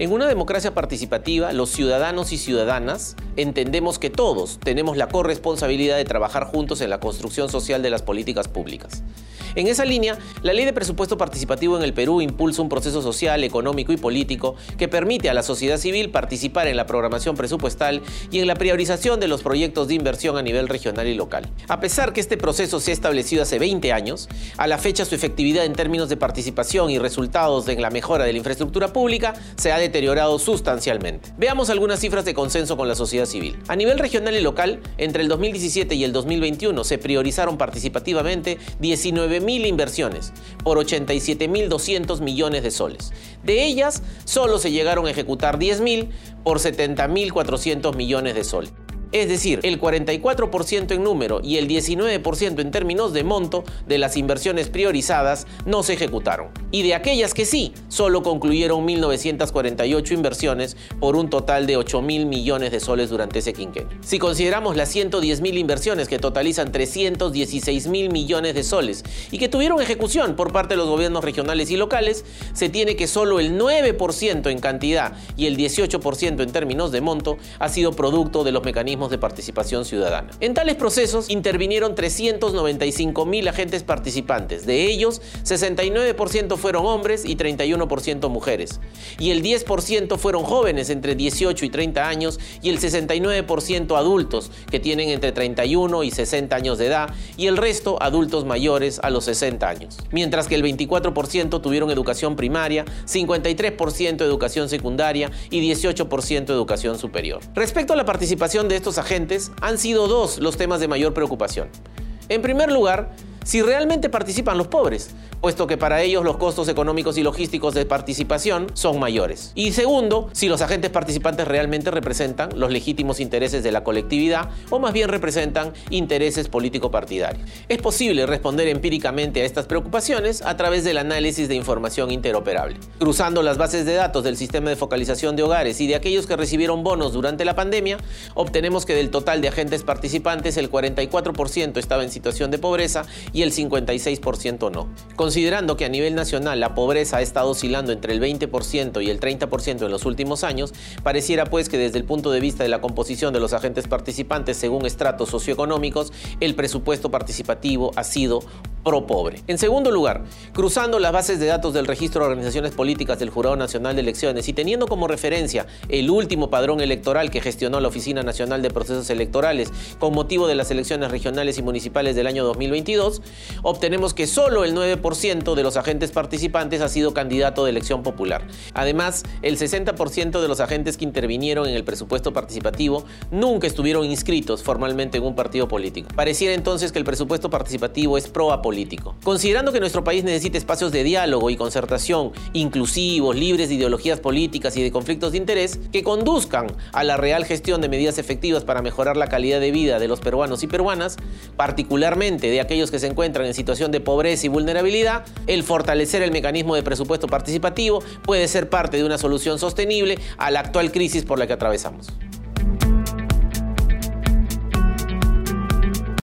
En una democracia participativa, los ciudadanos y ciudadanas entendemos que todos tenemos la corresponsabilidad de trabajar juntos en la construcción social de las políticas públicas. En esa línea, la Ley de Presupuesto Participativo en el Perú impulsa un proceso social, económico y político que permite a la sociedad civil participar en la programación presupuestal y en la priorización de los proyectos de inversión a nivel regional y local. A pesar que este proceso se ha establecido hace 20 años, a la fecha su efectividad en términos de participación y resultados en la mejora de la infraestructura pública se ha deteriorado sustancialmente. Veamos algunas cifras de consenso con la sociedad civil. A nivel regional y local, entre el 2017 y el 2021 se priorizaron participativamente 19 mil inversiones por 87.200 millones de soles. De ellas, solo se llegaron a ejecutar 10.000 por 70.400 millones de soles. Es decir, el 44% en número y el 19% en términos de monto de las inversiones priorizadas no se ejecutaron. Y de aquellas que sí, solo concluyeron 1.948 inversiones por un total de 8 mil millones de soles durante ese quinquenio. Si consideramos las 110 mil inversiones que totalizan 316 mil millones de soles y que tuvieron ejecución por parte de los gobiernos regionales y locales, se tiene que solo el 9% en cantidad y el 18% en términos de monto ha sido producto de los mecanismos de participación ciudadana. En tales procesos intervinieron 395 mil agentes participantes, de ellos 69% fueron hombres y 31% mujeres, y el 10% fueron jóvenes entre 18 y 30 años y el 69% adultos que tienen entre 31 y 60 años de edad y el resto adultos mayores a los 60 años, mientras que el 24% tuvieron educación primaria, 53% educación secundaria y 18% educación superior. Respecto a la participación de estos agentes han sido dos los temas de mayor preocupación. En primer lugar, si realmente participan los pobres, puesto que para ellos los costos económicos y logísticos de participación son mayores. Y segundo, si los agentes participantes realmente representan los legítimos intereses de la colectividad o más bien representan intereses político-partidarios. Es posible responder empíricamente a estas preocupaciones a través del análisis de información interoperable. Cruzando las bases de datos del sistema de focalización de hogares y de aquellos que recibieron bonos durante la pandemia, obtenemos que del total de agentes participantes el 44% estaba en situación de pobreza y el 56% no. Considerando que a nivel nacional la pobreza ha estado oscilando entre el 20% y el 30% en los últimos años, pareciera pues que desde el punto de vista de la composición de los agentes participantes según estratos socioeconómicos, el presupuesto participativo ha sido pro pobre. En segundo lugar, cruzando las bases de datos del registro de organizaciones políticas del Jurado Nacional de Elecciones y teniendo como referencia el último padrón electoral que gestionó la Oficina Nacional de Procesos Electorales con motivo de las elecciones regionales y municipales del año 2022, obtenemos que solo el 9% de los agentes participantes ha sido candidato de elección popular. Además, el 60% de los agentes que intervinieron en el presupuesto participativo nunca estuvieron inscritos formalmente en un partido político. Pareciera entonces que el presupuesto participativo es pro Considerando que nuestro país necesita espacios de diálogo y concertación inclusivos, libres de ideologías políticas y de conflictos de interés, que conduzcan a la real gestión de medidas efectivas para mejorar la calidad de vida de los peruanos y peruanas, particularmente de aquellos que se encuentran en situación de pobreza y vulnerabilidad, el fortalecer el mecanismo de presupuesto participativo puede ser parte de una solución sostenible a la actual crisis por la que atravesamos.